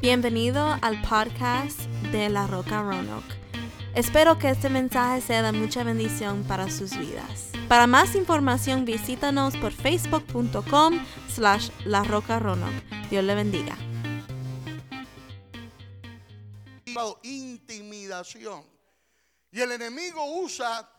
Bienvenido al podcast de La Roca Roanoke. Espero que este mensaje sea de mucha bendición para sus vidas. Para más información visítanos por facebook.com slash La Roca Roanoke. Dios le bendiga. Intimidación. Y el enemigo usa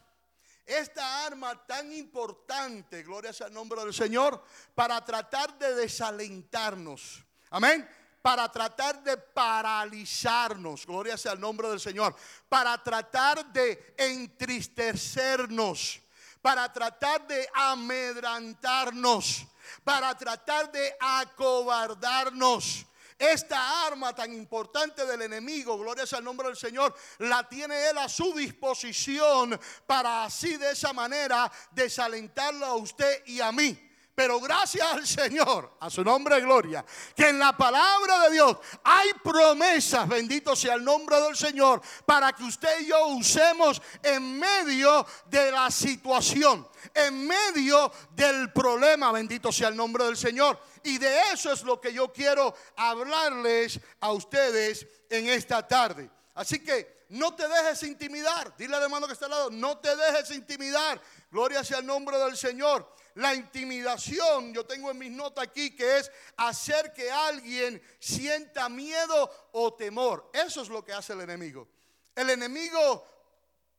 esta arma tan importante, gloria sea el nombre del Señor, para tratar de desalentarnos. Amén. Para tratar de paralizarnos, gloria sea el nombre del Señor. Para tratar de entristecernos. Para tratar de amedrantarnos. Para tratar de acobardarnos. Esta arma tan importante del enemigo, gloria sea el nombre del Señor, la tiene Él a su disposición para así de esa manera desalentarlo a usted y a mí. Pero gracias al Señor, a su nombre de gloria, que en la palabra de Dios hay promesas, bendito sea el nombre del Señor, para que usted y yo usemos en medio de la situación, en medio del problema, bendito sea el nombre del Señor. Y de eso es lo que yo quiero hablarles a ustedes en esta tarde. Así que no te dejes intimidar. Dile al hermano que está al lado, no te dejes intimidar. Gloria sea el nombre del Señor. La intimidación, yo tengo en mis notas aquí que es hacer que alguien sienta miedo o temor. Eso es lo que hace el enemigo. El enemigo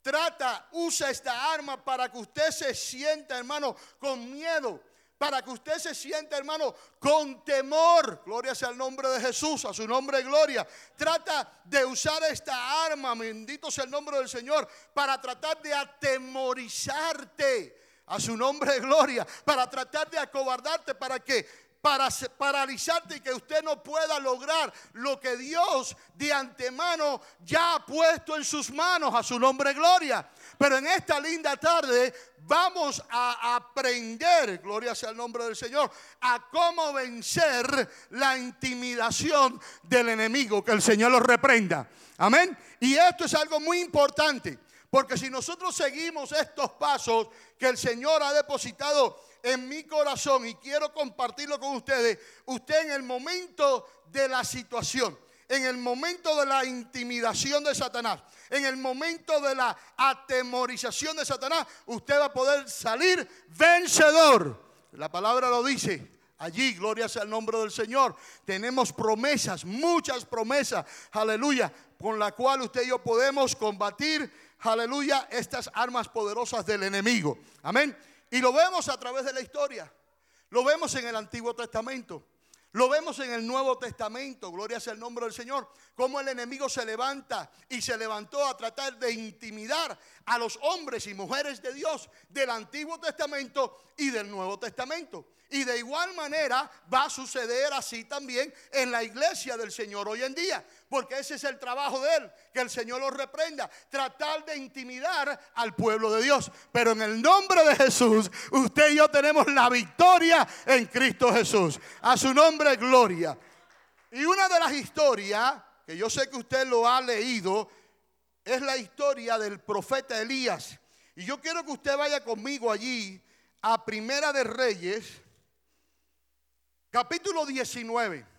trata, usa esta arma para que usted se sienta, hermano, con miedo. Para que usted se sienta, hermano, con temor. Gloria sea el nombre de Jesús, a su nombre de gloria. Trata de usar esta arma, bendito sea el nombre del Señor, para tratar de atemorizarte a su nombre de gloria, para tratar de acobardarte, para que para paralizarte y que usted no pueda lograr lo que Dios de antemano ya ha puesto en sus manos a su nombre gloria. Pero en esta linda tarde vamos a aprender, gloria sea el nombre del Señor, a cómo vencer la intimidación del enemigo, que el Señor lo reprenda. Amén. Y esto es algo muy importante. Porque si nosotros seguimos estos pasos que el Señor ha depositado en mi corazón y quiero compartirlo con ustedes, usted en el momento de la situación, en el momento de la intimidación de Satanás, en el momento de la atemorización de Satanás, usted va a poder salir vencedor. La palabra lo dice. Allí, gloria sea el nombre del Señor. Tenemos promesas, muchas promesas, aleluya, con la cual usted y yo podemos combatir aleluya, estas armas poderosas del enemigo. Amén. Y lo vemos a través de la historia. Lo vemos en el Antiguo Testamento. Lo vemos en el Nuevo Testamento, gloria sea el nombre del Señor, cómo el enemigo se levanta y se levantó a tratar de intimidar a los hombres y mujeres de Dios del Antiguo Testamento y del Nuevo Testamento. Y de igual manera va a suceder así también en la iglesia del Señor hoy en día. Porque ese es el trabajo de Él, que el Señor lo reprenda, tratar de intimidar al pueblo de Dios. Pero en el nombre de Jesús, usted y yo tenemos la victoria en Cristo Jesús. A su nombre, gloria. Y una de las historias, que yo sé que usted lo ha leído, es la historia del profeta Elías. Y yo quiero que usted vaya conmigo allí a Primera de Reyes capítulo 19.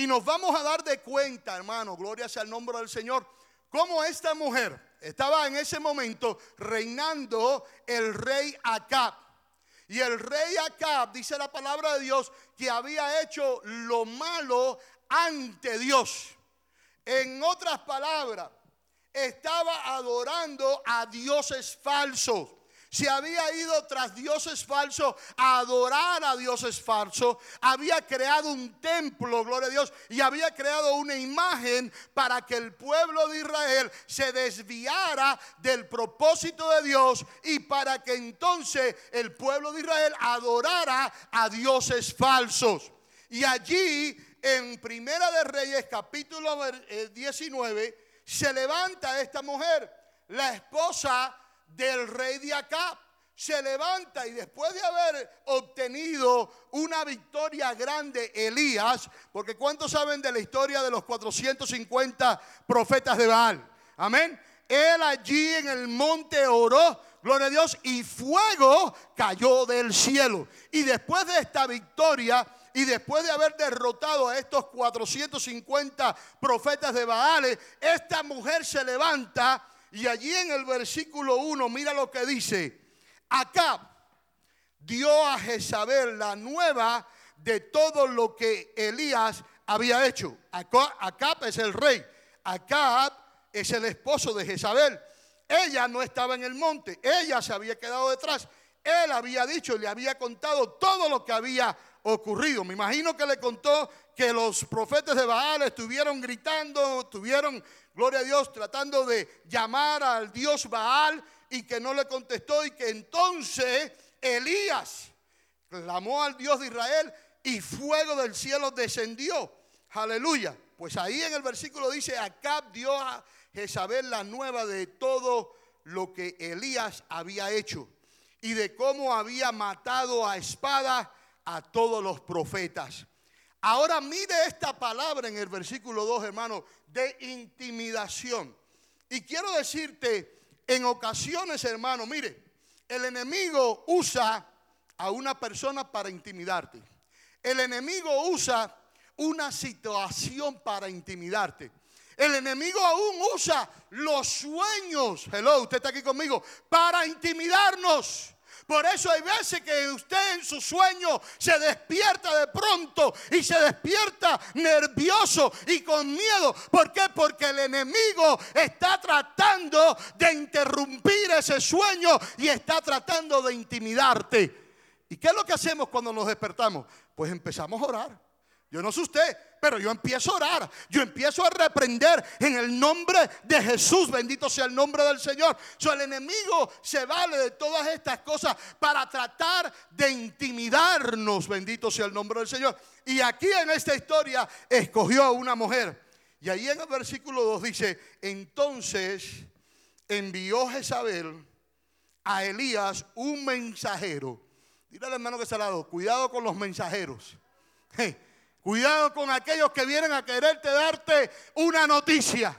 Y nos vamos a dar de cuenta, hermano, gloria sea el nombre del Señor, cómo esta mujer estaba en ese momento reinando el rey Acab. Y el rey Acab, dice la palabra de Dios, que había hecho lo malo ante Dios. En otras palabras, estaba adorando a dioses falsos se había ido tras dioses falsos a adorar a dioses falsos, había creado un templo, gloria a Dios, y había creado una imagen para que el pueblo de Israel se desviara del propósito de Dios y para que entonces el pueblo de Israel adorara a dioses falsos. Y allí en Primera de Reyes capítulo 19 eh, se levanta esta mujer, la esposa del rey de Acab se levanta y después de haber obtenido una victoria grande Elías, porque ¿cuántos saben de la historia de los 450 profetas de Baal? Amén. Él allí en el monte oró, gloria a Dios, y fuego cayó del cielo. Y después de esta victoria, y después de haber derrotado a estos 450 profetas de Baales, esta mujer se levanta y allí en el versículo 1, mira lo que dice, Acab dio a Jezabel la nueva de todo lo que Elías había hecho. Acab es el rey, Acab es el esposo de Jezabel. Ella no estaba en el monte, ella se había quedado detrás. Él había dicho le había contado todo lo que había ocurrido. Me imagino que le contó que los profetas de Baal estuvieron gritando, estuvieron, gloria a Dios, tratando de llamar al Dios Baal y que no le contestó y que entonces Elías clamó al Dios de Israel y fuego del cielo descendió. Aleluya. Pues ahí en el versículo dice, Acab dio a Jezabel la nueva de todo lo que Elías había hecho y de cómo había matado a espada a todos los profetas. Ahora mire esta palabra en el versículo 2, hermano, de intimidación. Y quiero decirte, en ocasiones, hermano, mire, el enemigo usa a una persona para intimidarte. El enemigo usa una situación para intimidarte. El enemigo aún usa los sueños, hello, usted está aquí conmigo, para intimidarnos. Por eso hay veces que usted en su sueño se despierta de pronto y se despierta nervioso y con miedo. ¿Por qué? Porque el enemigo está tratando de interrumpir ese sueño y está tratando de intimidarte. ¿Y qué es lo que hacemos cuando nos despertamos? Pues empezamos a orar. Yo no sé usted, pero yo empiezo a orar, yo empiezo a reprender en el nombre de Jesús, bendito sea el nombre del Señor. So, el enemigo se vale de todas estas cosas para tratar de intimidarnos, bendito sea el nombre del Señor. Y aquí en esta historia escogió a una mujer. Y ahí en el versículo 2 dice, entonces envió Jezabel a Elías un mensajero. Dile al hermano que está al lado, cuidado con los mensajeros. Cuidado con aquellos que vienen a quererte darte una noticia.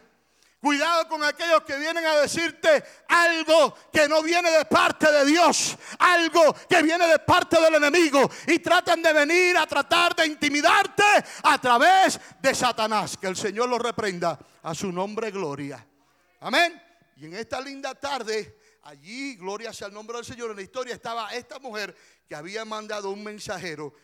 Cuidado con aquellos que vienen a decirte algo que no viene de parte de Dios, algo que viene de parte del enemigo y tratan de venir a tratar de intimidarte a través de Satanás. Que el Señor lo reprenda a su nombre gloria. Amén. Y en esta linda tarde, allí, gloria sea el nombre del Señor, en la historia estaba esta mujer que había mandado un mensajero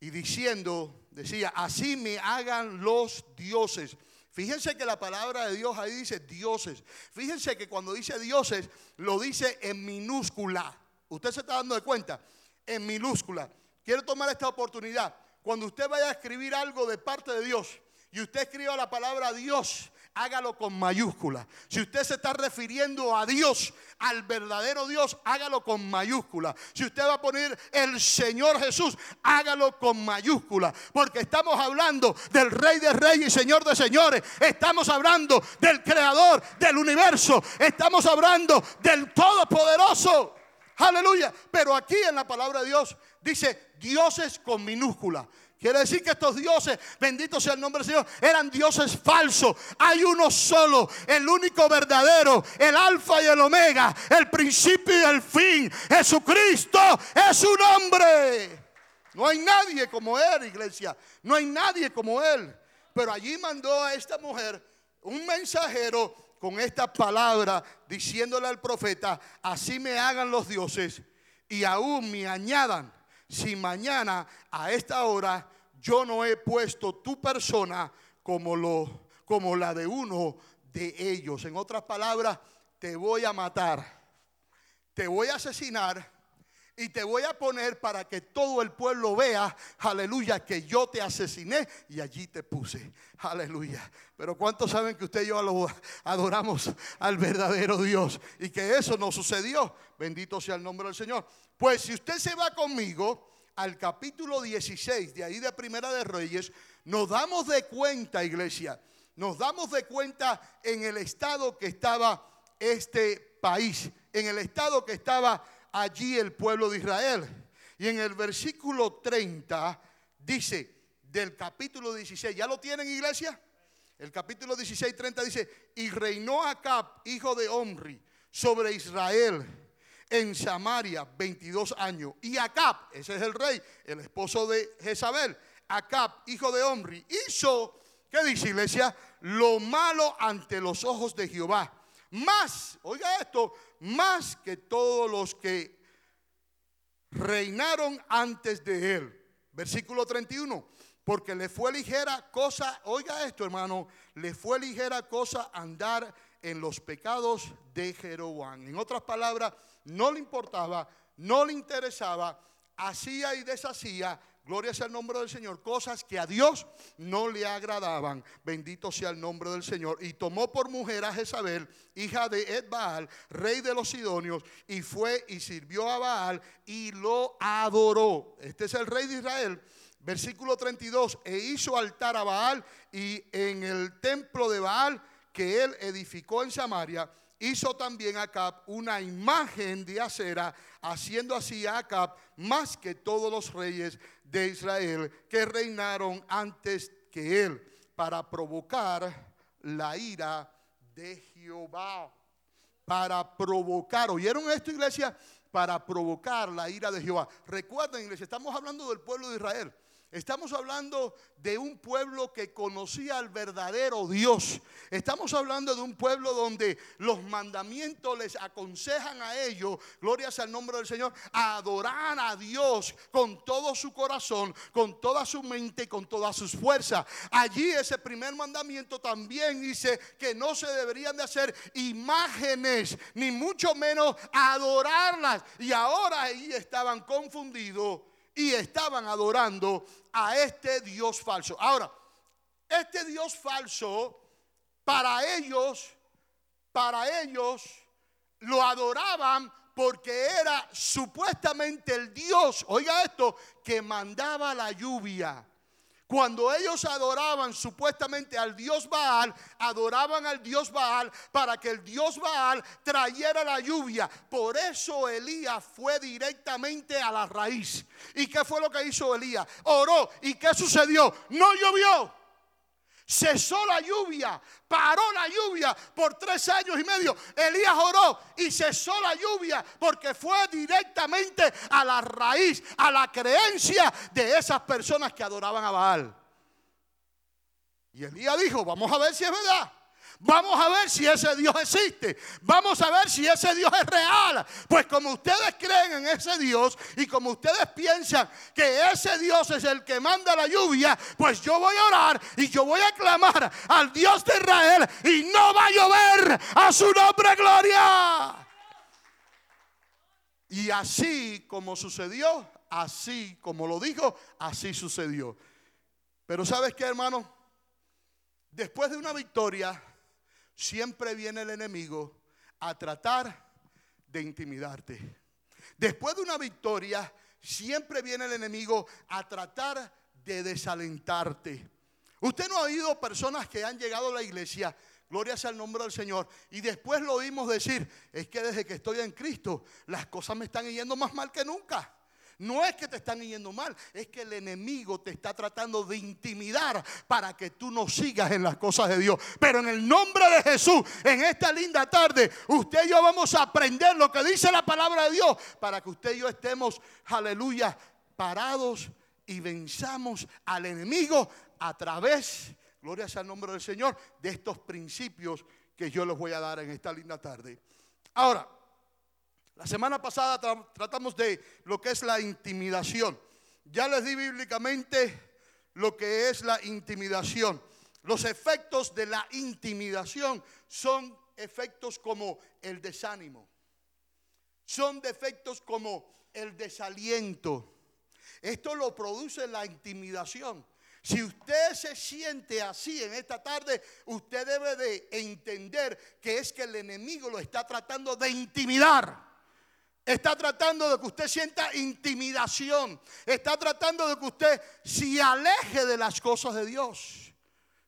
y diciendo, decía, así me hagan los dioses. Fíjense que la palabra de Dios ahí dice dioses. Fíjense que cuando dice dioses, lo dice en minúscula. ¿Usted se está dando de cuenta? En minúscula. Quiero tomar esta oportunidad. Cuando usted vaya a escribir algo de parte de Dios y usted escriba la palabra Dios, hágalo con mayúscula. Si usted se está refiriendo a Dios, al verdadero Dios, hágalo con mayúscula. Si usted va a poner el Señor Jesús, hágalo con mayúscula. Porque estamos hablando del Rey de Reyes y Señor de Señores. Estamos hablando del Creador del universo. Estamos hablando del Todopoderoso. Aleluya. Pero aquí en la palabra de Dios dice dioses con minúscula. Quiere decir que estos dioses, bendito sea el nombre del Señor, eran dioses falsos. Hay uno solo, el único verdadero, el alfa y el omega, el principio y el fin. Jesucristo es su nombre. No hay nadie como Él, iglesia. No hay nadie como Él. Pero allí mandó a esta mujer un mensajero con esta palabra diciéndole al profeta, así me hagan los dioses y aún me añadan si mañana a esta hora yo no he puesto tu persona como, lo, como la de uno de ellos? En otras palabras, te voy a matar, te voy a asesinar y te voy a poner para que todo el pueblo vea, aleluya, que yo te asesiné y allí te puse, aleluya. Pero ¿cuántos saben que usted y yo adoramos al verdadero Dios y que eso no sucedió? Bendito sea el nombre del Señor. Pues si usted se va conmigo al capítulo 16 de ahí de Primera de Reyes, nos damos de cuenta, iglesia, nos damos de cuenta en el estado que estaba este país, en el estado que estaba allí el pueblo de Israel. Y en el versículo 30 dice del capítulo 16, ¿ya lo tienen iglesia? El capítulo 16, 30 dice, y reinó Acab, hijo de Omri, sobre Israel en Samaria 22 años. Y Acab, ese es el rey, el esposo de Jezabel, Acab, hijo de Omri, hizo, ¿qué dice iglesia? Lo malo ante los ojos de Jehová. Más, oiga esto, más que todos los que reinaron antes de él. Versículo 31. Porque le fue ligera cosa, oiga esto hermano, le fue ligera cosa andar en los pecados de Jeroboam. En otras palabras, no le importaba, no le interesaba, hacía y deshacía, gloria sea el nombre del Señor, cosas que a Dios no le agradaban. Bendito sea el nombre del Señor. Y tomó por mujer a Jezabel, hija de Edbaal, rey de los Sidonios, y fue y sirvió a Baal y lo adoró. Este es el rey de Israel. Versículo 32, e hizo altar a Baal y en el templo de Baal que él edificó en Samaria, hizo también Acab una imagen de acera, haciendo así a Acab más que todos los reyes de Israel que reinaron antes que él, para provocar la ira de Jehová. Para provocar, ¿oyeron esto iglesia? Para provocar la ira de Jehová. Recuerden iglesia, estamos hablando del pueblo de Israel. Estamos hablando de un pueblo que conocía al verdadero Dios. Estamos hablando de un pueblo donde los mandamientos les aconsejan a ellos, gloria sea el nombre del Señor, a adorar a Dios con todo su corazón, con toda su mente y con todas sus fuerzas. Allí ese primer mandamiento también dice que no se deberían de hacer imágenes, ni mucho menos adorarlas. Y ahora ahí estaban confundidos y estaban adorando a este Dios falso. Ahora, este Dios falso, para ellos, para ellos, lo adoraban porque era supuestamente el Dios, oiga esto, que mandaba la lluvia. Cuando ellos adoraban supuestamente al dios Baal, adoraban al dios Baal para que el dios Baal trayera la lluvia. Por eso Elías fue directamente a la raíz. ¿Y qué fue lo que hizo Elías? Oró. ¿Y qué sucedió? No llovió cesó la lluvia, paró la lluvia por tres años y medio. Elías oró y cesó la lluvia porque fue directamente a la raíz, a la creencia de esas personas que adoraban a Baal. Y Elías dijo, vamos a ver si es verdad. Vamos a ver si ese Dios existe. Vamos a ver si ese Dios es real. Pues como ustedes creen en ese Dios y como ustedes piensan que ese Dios es el que manda la lluvia, pues yo voy a orar y yo voy a clamar al Dios de Israel y no va a llover a su nombre gloria. Y así como sucedió, así como lo dijo, así sucedió. Pero ¿sabes qué, hermano? Después de una victoria, siempre viene el enemigo a tratar de intimidarte. Después de una victoria, siempre viene el enemigo a tratar de desalentarte. Usted no ha oído personas que han llegado a la iglesia, gloria sea el nombre del Señor, y después lo oímos decir, es que desde que estoy en Cristo, las cosas me están yendo más mal que nunca. No es que te están yendo mal, es que el enemigo te está tratando de intimidar para que tú no sigas en las cosas de Dios. Pero en el nombre de Jesús, en esta linda tarde, usted y yo vamos a aprender lo que dice la palabra de Dios para que usted y yo estemos, aleluya, parados y venzamos al enemigo a través, gloria sea el nombre del Señor, de estos principios que yo les voy a dar en esta linda tarde. Ahora, la semana pasada tratamos de lo que es la intimidación. Ya les di bíblicamente lo que es la intimidación. Los efectos de la intimidación son efectos como el desánimo. Son defectos como el desaliento. Esto lo produce la intimidación. Si usted se siente así en esta tarde, usted debe de entender que es que el enemigo lo está tratando de intimidar. Está tratando de que usted sienta intimidación. Está tratando de que usted se aleje de las cosas de Dios.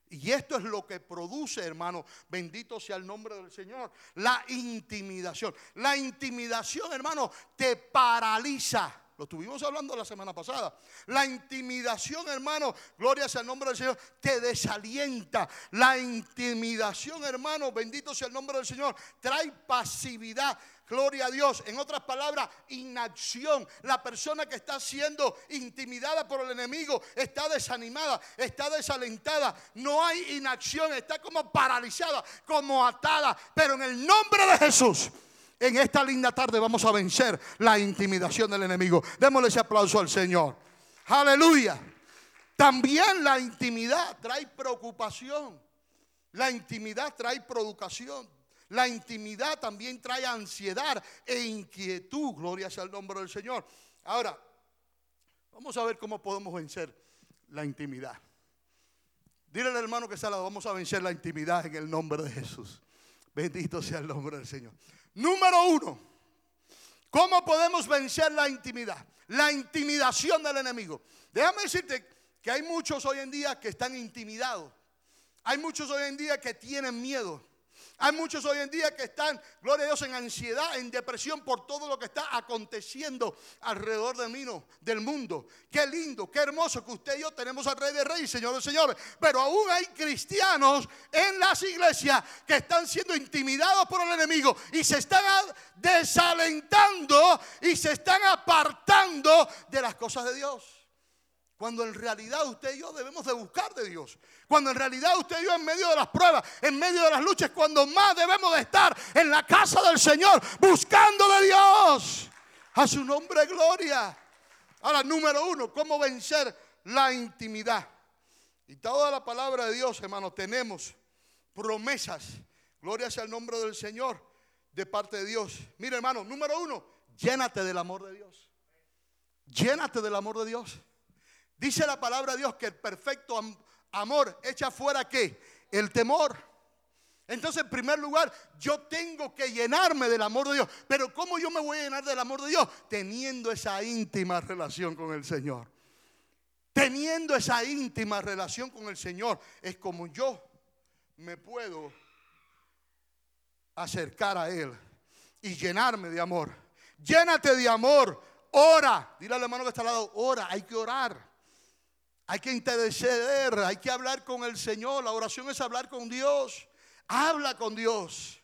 Y esto es lo que produce, hermano, bendito sea el nombre del Señor, la intimidación. La intimidación, hermano, te paraliza. Lo estuvimos hablando la semana pasada. La intimidación, hermano, gloria sea el nombre del Señor, te desalienta. La intimidación, hermano, bendito sea el nombre del Señor, trae pasividad. Gloria a Dios. En otras palabras, inacción. La persona que está siendo intimidada por el enemigo está desanimada, está desalentada. No hay inacción, está como paralizada, como atada. Pero en el nombre de Jesús. En esta linda tarde vamos a vencer la intimidación del enemigo. Démosle ese aplauso al Señor. Aleluya. También la intimidad trae preocupación. La intimidad trae producación. La intimidad también trae ansiedad e inquietud. Gloria sea el nombre del Señor. Ahora, vamos a ver cómo podemos vencer la intimidad. Dile al hermano que está vamos a vencer la intimidad en el nombre de Jesús. Bendito sea el nombre del Señor. Número uno, ¿cómo podemos vencer la intimidad? La intimidación del enemigo. Déjame decirte que hay muchos hoy en día que están intimidados. Hay muchos hoy en día que tienen miedo. Hay muchos hoy en día que están, gloria a Dios, en ansiedad, en depresión por todo lo que está aconteciendo alrededor de mí, del mundo. Qué lindo, qué hermoso que usted y yo tenemos al Rey de Reyes, Señor de Señores. Pero aún hay cristianos en las iglesias que están siendo intimidados por el enemigo y se están desalentando y se están apartando de las cosas de Dios. Cuando en realidad usted y yo debemos de buscar de Dios. Cuando en realidad usted y yo en medio de las pruebas, en medio de las luchas, cuando más debemos de estar en la casa del Señor, buscando de Dios. A su nombre gloria. Ahora, número uno, ¿cómo vencer la intimidad? Y toda la palabra de Dios, hermano, tenemos promesas. Gloria sea el nombre del Señor de parte de Dios. Mira, hermano, número uno, llénate del amor de Dios. Llénate del amor de Dios. Dice la palabra de Dios que el perfecto amor echa fuera qué? El temor. Entonces, en primer lugar, yo tengo que llenarme del amor de Dios. Pero ¿cómo yo me voy a llenar del amor de Dios? Teniendo esa íntima relación con el Señor. Teniendo esa íntima relación con el Señor. Es como yo me puedo acercar a Él y llenarme de amor. Llénate de amor. Ora. Dile al hermano que está al lado, ora. Hay que orar. Hay que interceder, hay que hablar con el Señor. La oración es hablar con Dios. Habla con Dios.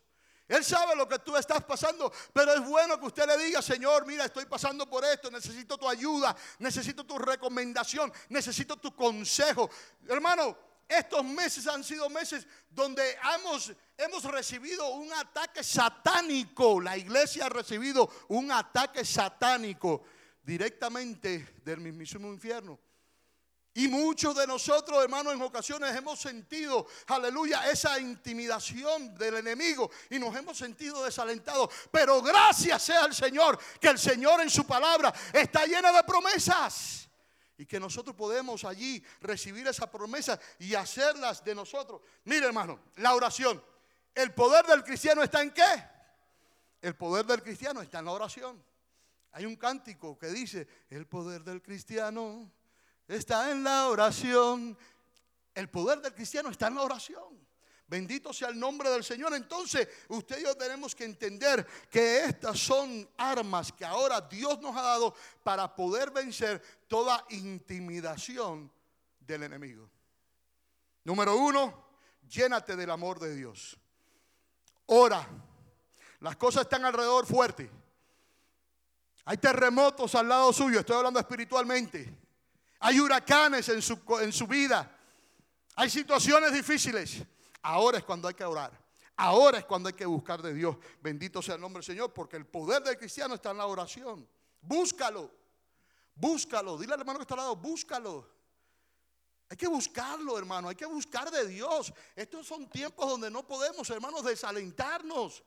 Él sabe lo que tú estás pasando, pero es bueno que usted le diga, Señor, mira, estoy pasando por esto, necesito tu ayuda, necesito tu recomendación, necesito tu consejo. Hermano, estos meses han sido meses donde hemos, hemos recibido un ataque satánico. La iglesia ha recibido un ataque satánico directamente del mismísimo infierno. Y muchos de nosotros, hermanos, en ocasiones hemos sentido, aleluya, esa intimidación del enemigo y nos hemos sentido desalentados. Pero gracias sea al Señor, que el Señor en su palabra está llena de promesas. Y que nosotros podemos allí recibir esas promesas y hacerlas de nosotros. Mire, hermano, la oración. ¿El poder del cristiano está en qué? El poder del cristiano está en la oración. Hay un cántico que dice, el poder del cristiano está en la oración. El poder del cristiano está en la oración. Bendito sea el nombre del Señor. Entonces, usted y yo tenemos que entender que estas son armas que ahora Dios nos ha dado para poder vencer toda intimidación del enemigo. Número uno, llénate del amor de Dios. Ora. Las cosas están alrededor fuerte. Hay terremotos al lado suyo. Estoy hablando espiritualmente. Hay huracanes en su, en su vida. Hay situaciones difíciles. Ahora es cuando hay que orar. Ahora es cuando hay que buscar de Dios. Bendito sea el nombre del Señor, porque el poder del cristiano está en la oración. Búscalo. Búscalo. Dile al hermano que está al lado, búscalo. Hay que buscarlo, hermano. Hay que buscar de Dios. Estos son tiempos donde no podemos, hermanos, desalentarnos.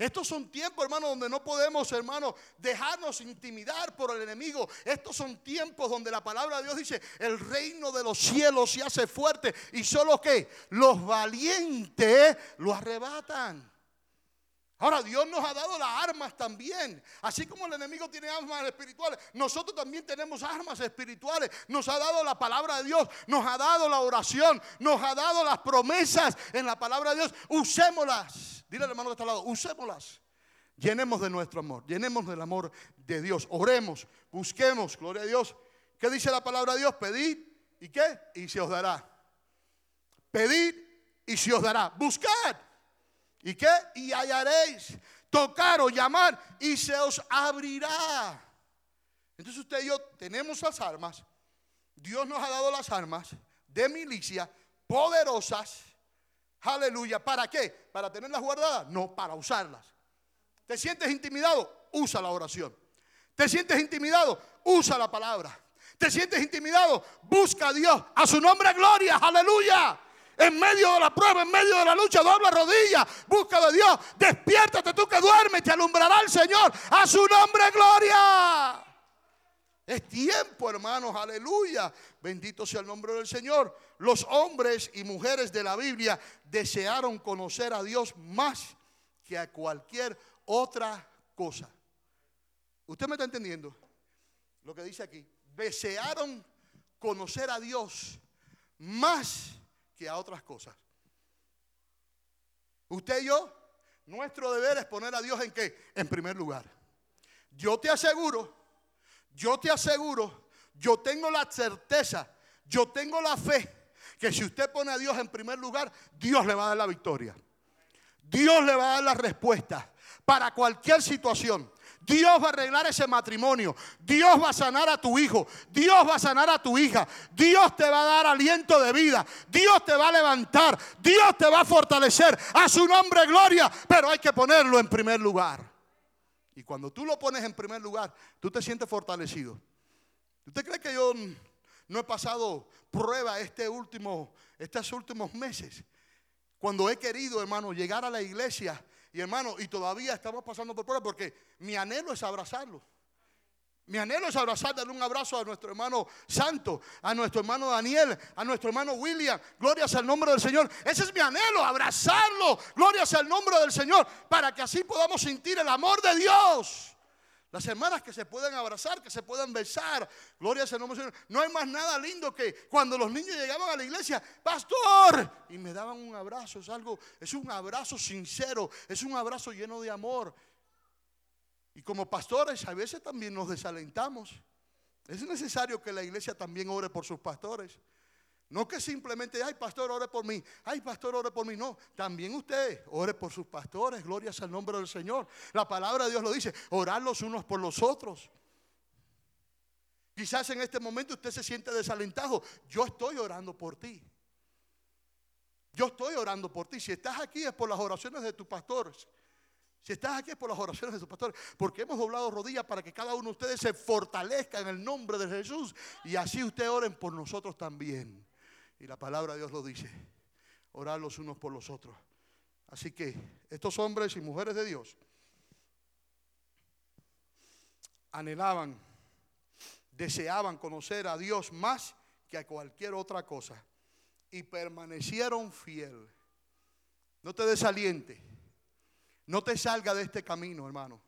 Estos son tiempos, hermano, donde no podemos, hermano, dejarnos intimidar por el enemigo. Estos son tiempos donde la palabra de Dios dice, el reino de los cielos se hace fuerte y solo que los valientes lo arrebatan. Ahora Dios nos ha dado las armas también. Así como el enemigo tiene armas espirituales, nosotros también tenemos armas espirituales. Nos ha dado la palabra de Dios, nos ha dado la oración, nos ha dado las promesas en la palabra de Dios. Usémoslas. Dile al hermano está al lado, usémoslas. Llenemos de nuestro amor, llenemos del amor de Dios. Oremos, busquemos, gloria a Dios. ¿Qué dice la palabra de Dios? Pedid y qué? Y se os dará. Pedid y se os dará. Buscad. ¿Y qué? Y hallaréis. Tocar o llamar y se os abrirá. Entonces usted y yo tenemos las armas. Dios nos ha dado las armas de milicia poderosas. Aleluya. ¿Para qué? ¿Para tenerlas guardadas? No, para usarlas. ¿Te sientes intimidado? Usa la oración. ¿Te sientes intimidado? Usa la palabra. ¿Te sientes intimidado? Busca a Dios. A su nombre gloria. Aleluya. En medio de la prueba, en medio de la lucha, dobla rodilla. Busca de Dios. Despiértate tú que duermes. Te alumbrará el Señor. A su nombre gloria. Es tiempo, hermanos, aleluya. Bendito sea el nombre del Señor. Los hombres y mujeres de la Biblia desearon conocer a Dios más que a cualquier otra cosa. ¿Usted me está entendiendo lo que dice aquí? Desearon conocer a Dios más a otras cosas. Usted y yo, nuestro deber es poner a Dios en qué? En primer lugar. Yo te aseguro, yo te aseguro, yo tengo la certeza, yo tengo la fe que si usted pone a Dios en primer lugar, Dios le va a dar la victoria. Dios le va a dar la respuesta para cualquier situación. Dios va a arreglar ese matrimonio. Dios va a sanar a tu hijo. Dios va a sanar a tu hija. Dios te va a dar aliento de vida. Dios te va a levantar. Dios te va a fortalecer. A su nombre gloria. Pero hay que ponerlo en primer lugar. Y cuando tú lo pones en primer lugar, tú te sientes fortalecido. ¿Usted cree que yo no he pasado prueba este último, estos últimos meses? Cuando he querido, hermano, llegar a la iglesia y hermano, y todavía estamos pasando por prueba porque mi anhelo es abrazarlo. Mi anhelo es abrazar, darle un abrazo a nuestro hermano Santo, a nuestro hermano Daniel, a nuestro hermano William. Gloria sea el nombre del Señor. Ese es mi anhelo, abrazarlo. Gloria sea el nombre del Señor, para que así podamos sentir el amor de Dios. Las hermanas que se pueden abrazar, que se puedan besar. Gloria el nombre Señor. No hay más nada lindo que cuando los niños llegaban a la iglesia, pastor, y me daban un abrazo. Es algo, es un abrazo sincero, es un abrazo lleno de amor. Y como pastores a veces también nos desalentamos. Es necesario que la iglesia también ore por sus pastores. No que simplemente, ay pastor, ore por mí, ay pastor, ore por mí. No, también usted ore por sus pastores, gloria al nombre del Señor. La palabra de Dios lo dice, orar los unos por los otros. Quizás en este momento usted se siente desalentado. Yo estoy orando por ti. Yo estoy orando por ti. Si estás aquí es por las oraciones de tus pastores. Si estás aquí es por las oraciones de tus pastores. Porque hemos doblado rodillas para que cada uno de ustedes se fortalezca en el nombre de Jesús. Y así ustedes oren por nosotros también. Y la palabra de Dios lo dice. Orar los unos por los otros. Así que estos hombres y mujeres de Dios anhelaban, deseaban conocer a Dios más que a cualquier otra cosa. Y permanecieron fiel. No te desaliente. No te salga de este camino, hermano.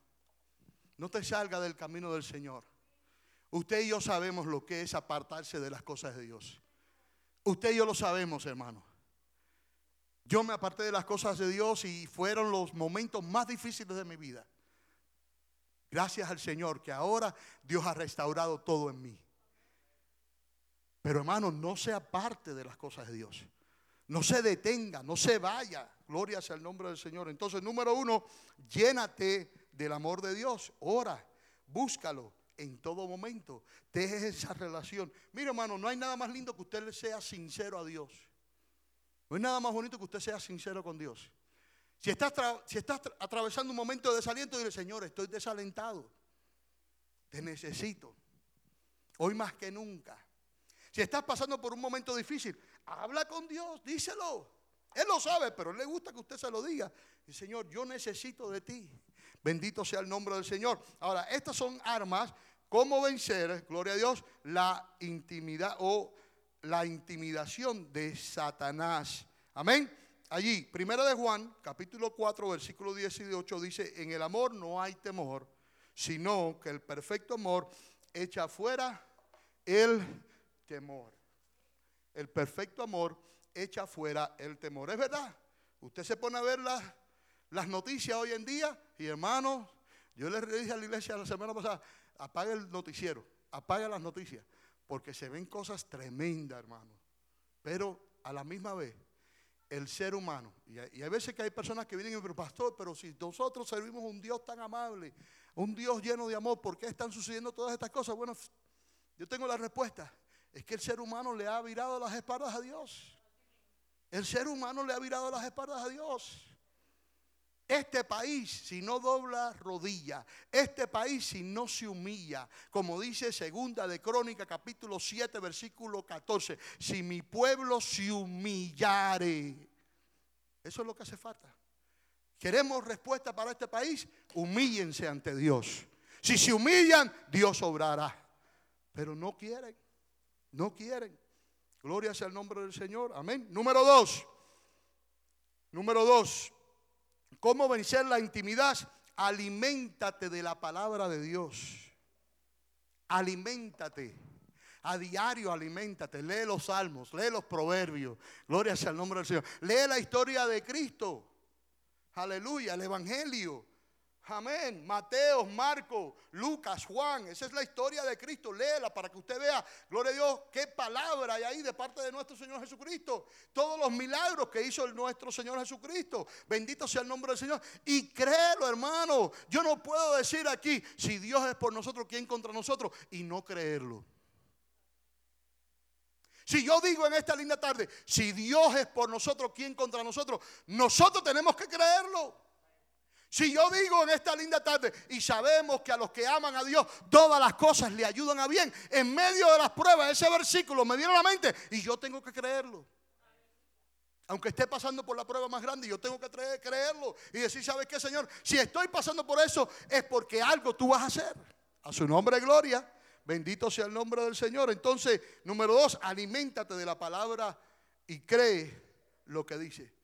No te salga del camino del Señor. Usted y yo sabemos lo que es apartarse de las cosas de Dios. Usted y yo lo sabemos, hermano. Yo me aparté de las cosas de Dios y fueron los momentos más difíciles de mi vida. Gracias al Señor que ahora Dios ha restaurado todo en mí. Pero hermano, no se aparte de las cosas de Dios. No se detenga, no se vaya. Gloria sea el nombre del Señor. Entonces, número uno, llénate del amor de Dios. Ora, búscalo, en todo momento. Deje esa relación. Mire, hermano, no hay nada más lindo que usted le sea sincero a Dios. No hay nada más bonito que usted sea sincero con Dios. Si estás, si estás atravesando un momento de desaliento, dile, Señor, estoy desalentado. Te necesito. Hoy más que nunca. Si estás pasando por un momento difícil, habla con Dios, díselo. Él lo sabe, pero le gusta que usted se lo diga. Y Señor, yo necesito de ti. Bendito sea el nombre del Señor. Ahora, estas son armas. ¿Cómo vencer, gloria a Dios, la intimidad o la intimidación de Satanás? Amén. Allí, primero de Juan, capítulo 4, versículo 18 dice, en el amor no hay temor, sino que el perfecto amor echa fuera el temor. El perfecto amor echa fuera el temor. Es verdad. Usted se pone a ver las las noticias hoy en día, y hermanos, yo les dije a la iglesia la semana pasada, apaga el noticiero, apaga las noticias, porque se ven cosas tremendas, hermanos. Pero a la misma vez, el ser humano, y hay, veces que hay personas que vienen y dicen, pastor, pero si nosotros servimos a un Dios tan amable, un Dios lleno de amor, ¿por qué están sucediendo todas estas cosas? Bueno, yo tengo la respuesta. Es que el ser humano le ha virado las espaldas a Dios. El ser humano le ha virado las espaldas a Dios. Este país, si no dobla rodilla, este país, si no se humilla, como dice segunda de Crónica, capítulo 7, versículo 14, si mi pueblo se humillare, eso es lo que hace falta. ¿Queremos respuesta para este país? Humíllense ante Dios. Si se humillan, Dios obrará. Pero no quieren, no quieren. Gloria sea el nombre del Señor. Amén. Número dos. Número dos. ¿Cómo vencer la intimidad? Aliméntate de la palabra de Dios. Aliméntate. A diario aliméntate. Lee los salmos, lee los proverbios. Gloria sea el nombre del Señor. Lee la historia de Cristo. Aleluya, el Evangelio. Amén. Mateo, Marco, Lucas, Juan. Esa es la historia de Cristo. Léela para que usted vea, gloria a Dios, qué palabra hay ahí de parte de nuestro Señor Jesucristo. Todos los milagros que hizo nuestro Señor Jesucristo. Bendito sea el nombre del Señor. Y créelo, hermano. Yo no puedo decir aquí, si Dios es por nosotros, ¿quién contra nosotros? Y no creerlo. Si yo digo en esta linda tarde, si Dios es por nosotros, ¿quién contra nosotros? Nosotros tenemos que creerlo. Si yo digo en esta linda tarde y sabemos que a los que aman a Dios todas las cosas le ayudan a bien, en medio de las pruebas, ese versículo me viene a la mente y yo tengo que creerlo. Aunque esté pasando por la prueba más grande, yo tengo que creerlo y decir, ¿sabes qué, Señor? Si estoy pasando por eso es porque algo tú vas a hacer. A su nombre, gloria. Bendito sea el nombre del Señor. Entonces, número dos, aliméntate de la palabra y cree lo que dice.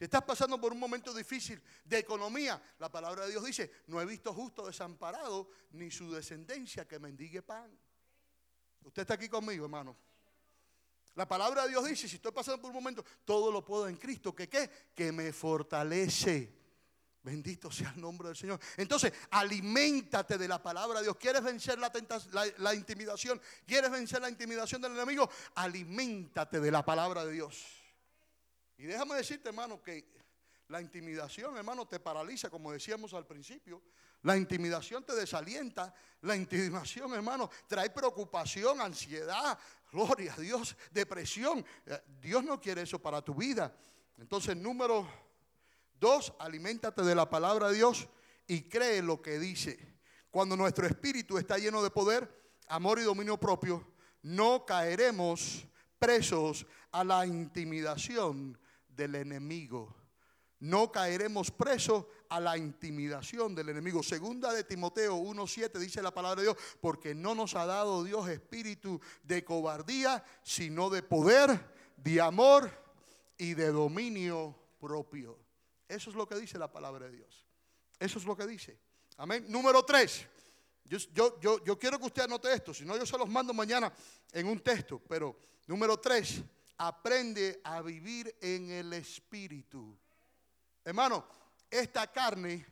Si estás pasando por un momento difícil de economía, la palabra de Dios dice, no he visto justo desamparado ni su descendencia que mendigue pan. Usted está aquí conmigo, hermano. La palabra de Dios dice, si estoy pasando por un momento, todo lo puedo en Cristo, que qué? Que me fortalece. Bendito sea el nombre del Señor. Entonces, aliméntate de la palabra de Dios. ¿Quieres vencer la, la intimidación? ¿Quieres vencer la intimidación del enemigo? Aliméntate de la palabra de Dios. Y déjame decirte, hermano, que la intimidación, hermano, te paraliza, como decíamos al principio. La intimidación te desalienta. La intimidación, hermano, trae preocupación, ansiedad, gloria a Dios, depresión. Eh, Dios no quiere eso para tu vida. Entonces, número dos, aliméntate de la palabra de Dios y cree lo que dice. Cuando nuestro espíritu está lleno de poder, amor y dominio propio, no caeremos presos a la intimidación del enemigo. No caeremos presos a la intimidación del enemigo. Segunda de Timoteo 1.7 dice la palabra de Dios, porque no nos ha dado Dios espíritu de cobardía, sino de poder, de amor y de dominio propio. Eso es lo que dice la palabra de Dios. Eso es lo que dice. Amén. Número 3. Yo, yo, yo, quiero que usted anote esto, si no yo se los mando mañana en un texto, pero número 3 aprende a vivir en el Espíritu. Hermano, esta carne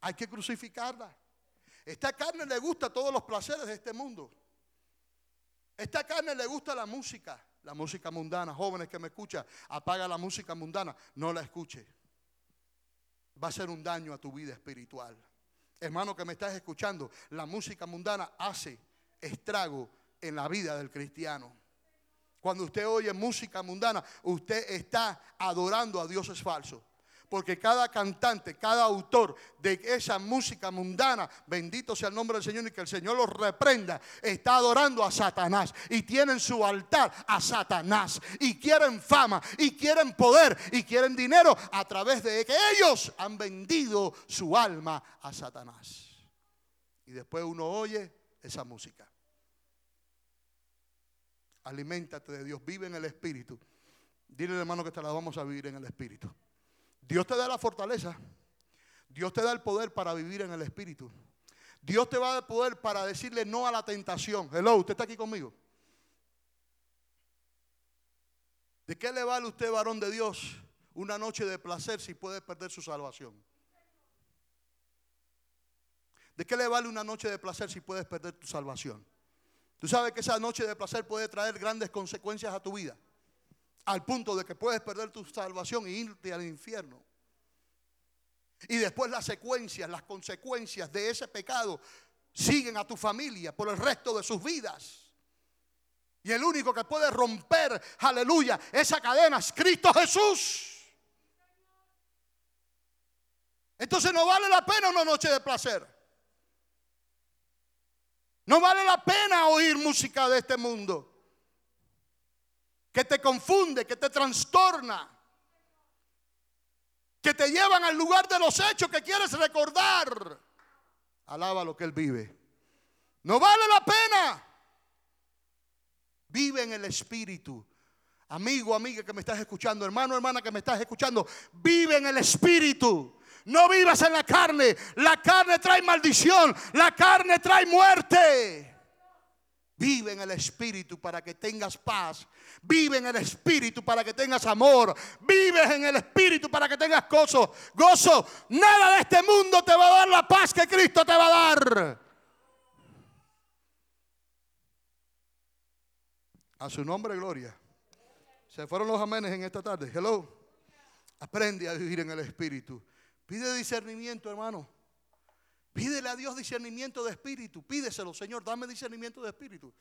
hay que crucificarla. Esta carne le gusta todos los placeres de este mundo. Esta carne le gusta la música, la música mundana. Jóvenes que me escuchan, apaga la música mundana, no la escuche. Va a ser un daño a tu vida espiritual. Hermano que me estás escuchando, la música mundana hace estrago en la vida del cristiano. Cuando usted oye música mundana, usted está adorando a dioses falsos. Porque cada cantante, cada autor de esa música mundana, bendito sea el nombre del Señor y que el Señor los reprenda, está adorando a Satanás. Y tienen su altar a Satanás. Y quieren fama, y quieren poder, y quieren dinero a través de que ellos han vendido su alma a Satanás. Y después uno oye esa música. Aliméntate de Dios, vive en el Espíritu. Dile hermano que te la vamos a vivir en el Espíritu. Dios te da la fortaleza. Dios te da el poder para vivir en el Espíritu. Dios te va a dar poder para decirle no a la tentación. Hello, usted está aquí conmigo. ¿De qué le vale usted, varón de Dios, una noche de placer si puede perder su salvación? ¿De qué le vale una noche de placer si puedes perder tu salvación? Tú sabes que esa noche de placer puede traer grandes consecuencias a tu vida, al punto de que puedes perder tu salvación e irte al infierno. Y después las secuencias, las consecuencias de ese pecado siguen a tu familia por el resto de sus vidas. Y el único que puede romper, aleluya, esa cadena es Cristo Jesús. Entonces no vale la pena una noche de placer. No vale la pena oír música de este mundo. Que te confunde, que te trastorna. Que te llevan al lugar de los hechos que quieres recordar. Alaba lo que Él vive. No vale la pena. Vive en el Espíritu. Amigo, amiga que me estás escuchando, hermano, hermana que me estás escuchando, vive en el Espíritu. No vivas en la carne. La carne trae maldición. La carne trae muerte. Vive en el Espíritu para que tengas paz. Vive en el Espíritu para que tengas amor. Vive en el Espíritu para que tengas gozo. Gozo. Nada de este mundo te va a dar la paz que Cristo te va a dar. A su nombre, gloria. Se fueron los amenes en esta tarde. Hello. Aprende a vivir en el Espíritu. Pide discernimiento, hermano. Pídele a Dios discernimiento de espíritu. Pídeselo, Señor, dame discernimiento de espíritu.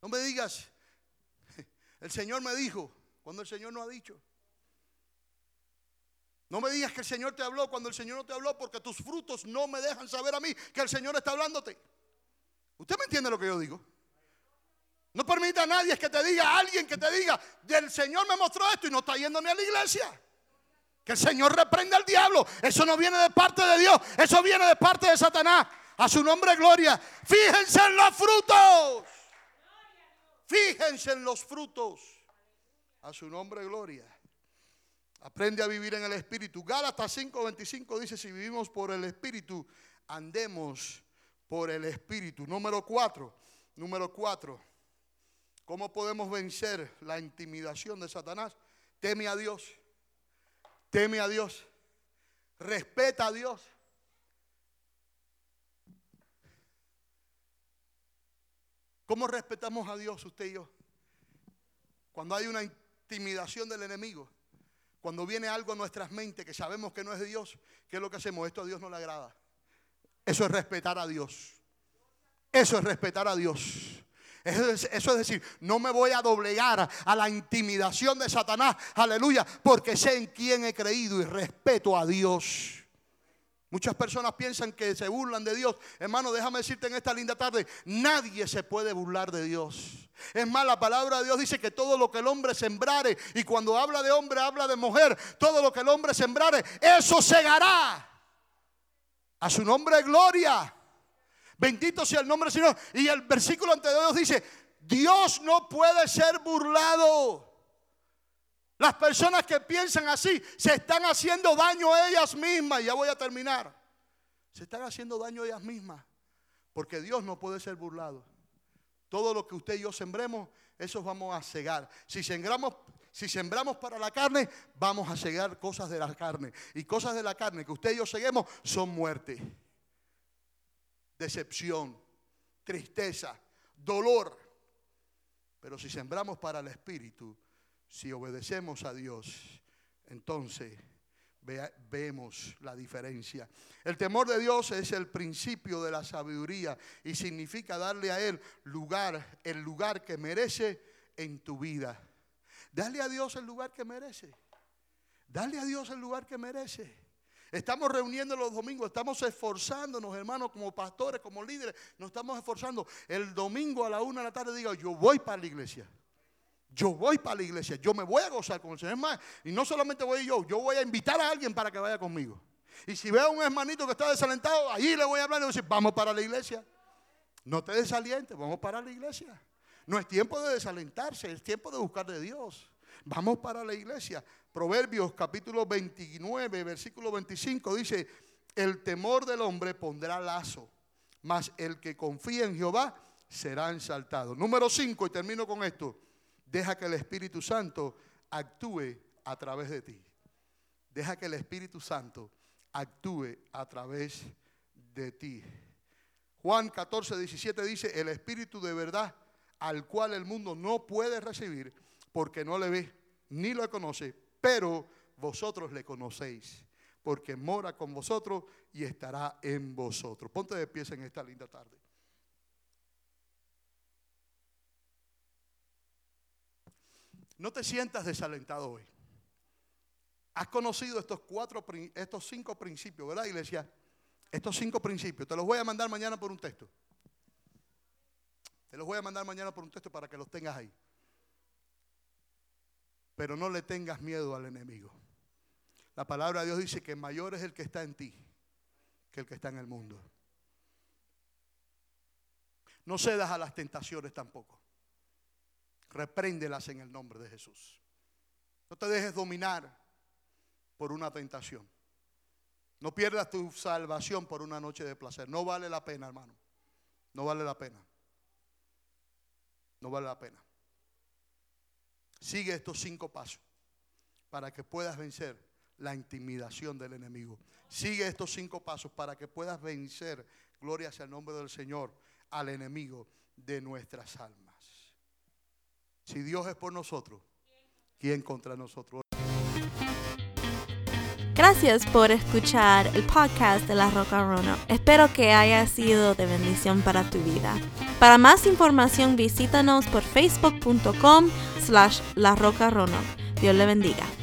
No me digas, el Señor me dijo, cuando el Señor no ha dicho. No me digas que el Señor te habló cuando el Señor no te habló, porque tus frutos no me dejan saber a mí que el Señor está hablándote. ¿Usted me entiende lo que yo digo? No permita a nadie que te diga, alguien que te diga, el Señor me mostró esto y no está yendo ni a la iglesia. Que el Señor reprenda al diablo. Eso no viene de parte de Dios, eso viene de parte de Satanás. A su nombre, gloria. Fíjense en los frutos. Fíjense en los frutos. A su nombre, gloria. Aprende a vivir en el Espíritu. Gálatas 5:25 dice, si vivimos por el Espíritu, andemos por el Espíritu. Número 4. Número 4. ¿Cómo podemos vencer la intimidación de Satanás? Teme a Dios. Teme a Dios. Respeta a Dios. ¿Cómo respetamos a Dios usted y yo? Cuando hay una intimidación del enemigo, cuando viene algo a nuestras mentes que sabemos que no es de Dios, ¿qué es lo que hacemos? Esto a Dios no le agrada. Eso es respetar a Dios. Eso es respetar a Dios. Eso es, decir, no me voy a doblegar a la intimidación de Satanás, aleluya, porque sé en quién he creído y respeto a Dios. Muchas personas piensan que se burlan de Dios. Hermano, déjame decirte en esta linda tarde, nadie se puede burlar de Dios. Es más, la palabra de Dios dice que todo lo que el hombre sembrare, y cuando habla de hombre habla de mujer, todo lo que el hombre sembrare, eso segará. A su nombre gloria. Bendito sea el nombre del Señor. Y el versículo anterior dice, Dios no puede ser burlado. Las personas que piensan así se están haciendo daño a ellas mismas. Ya voy a terminar. Se están haciendo daño a ellas mismas. Porque Dios no puede ser burlado. Todo lo que usted y yo sembremos, eso vamos a cegar. Si sembramos, si sembramos para la carne, vamos a cegar cosas de la carne. Y cosas de la carne que usted y yo seguimos son muerte decepción, tristeza, dolor. Pero si sembramos para el Espíritu, si obedecemos a Dios, entonces vemos la diferencia. El temor de Dios es el principio de la sabiduría y significa darle a Él lugar, el lugar que merece en tu vida. Dale a Dios el lugar que merece. Dale a Dios el lugar que merece. Estamos reuniendo los domingos, estamos esforzándonos, hermanos, como pastores, como líderes, nos estamos esforzando. El domingo a la una de la tarde digo, yo voy para la iglesia. Yo voy para la iglesia, yo me voy a gozar con el Señor. más, y no solamente voy yo, yo voy a invitar a alguien para que vaya conmigo. Y si veo a un hermanito que está desalentado, allí le voy a hablar y le voy a decir, vamos para la iglesia. No te desalientes, vamos para la iglesia. No es tiempo de desalentarse, es tiempo de buscar de Dios. Vamos para la iglesia. Proverbios capítulo 29, versículo 25 dice, el temor del hombre pondrá lazo, mas el que confía en Jehová serán saltados. Número 5, y termino con esto. Deja que el Espíritu Santo actúe a través de ti. Deja que el Espíritu Santo actúe a través de ti. Juan 14, 17 dice, el Espíritu de verdad al cual el mundo no puede recibir porque no le ve ni lo conoce, pero vosotros le conocéis porque mora con vosotros y estará en vosotros. Ponte de pies en esta linda tarde. No te sientas desalentado hoy. Has conocido estos cuatro, estos cinco principios, ¿verdad, iglesia? Estos cinco principios. Te los voy a mandar mañana por un texto. Te los voy a mandar mañana por un texto para que los tengas ahí. Pero no le tengas miedo al enemigo. La palabra de Dios dice que mayor es el que está en ti que el que está en el mundo. No cedas a las tentaciones tampoco. Repréndelas en el nombre de Jesús. No te dejes dominar por una tentación. No pierdas tu salvación por una noche de placer. No vale la pena, hermano. No vale la pena. No vale la pena. Sigue estos cinco pasos para que puedas vencer la intimidación del enemigo. Sigue estos cinco pasos para que puedas vencer, gloria sea el nombre del Señor, al enemigo de nuestras almas. Si Dios es por nosotros, ¿quién contra nosotros? Gracias por escuchar el podcast de La Roca Rono. Espero que haya sido de bendición para tu vida. Para más información visítanos por facebook.com slash La Roca Rono. Dios le bendiga.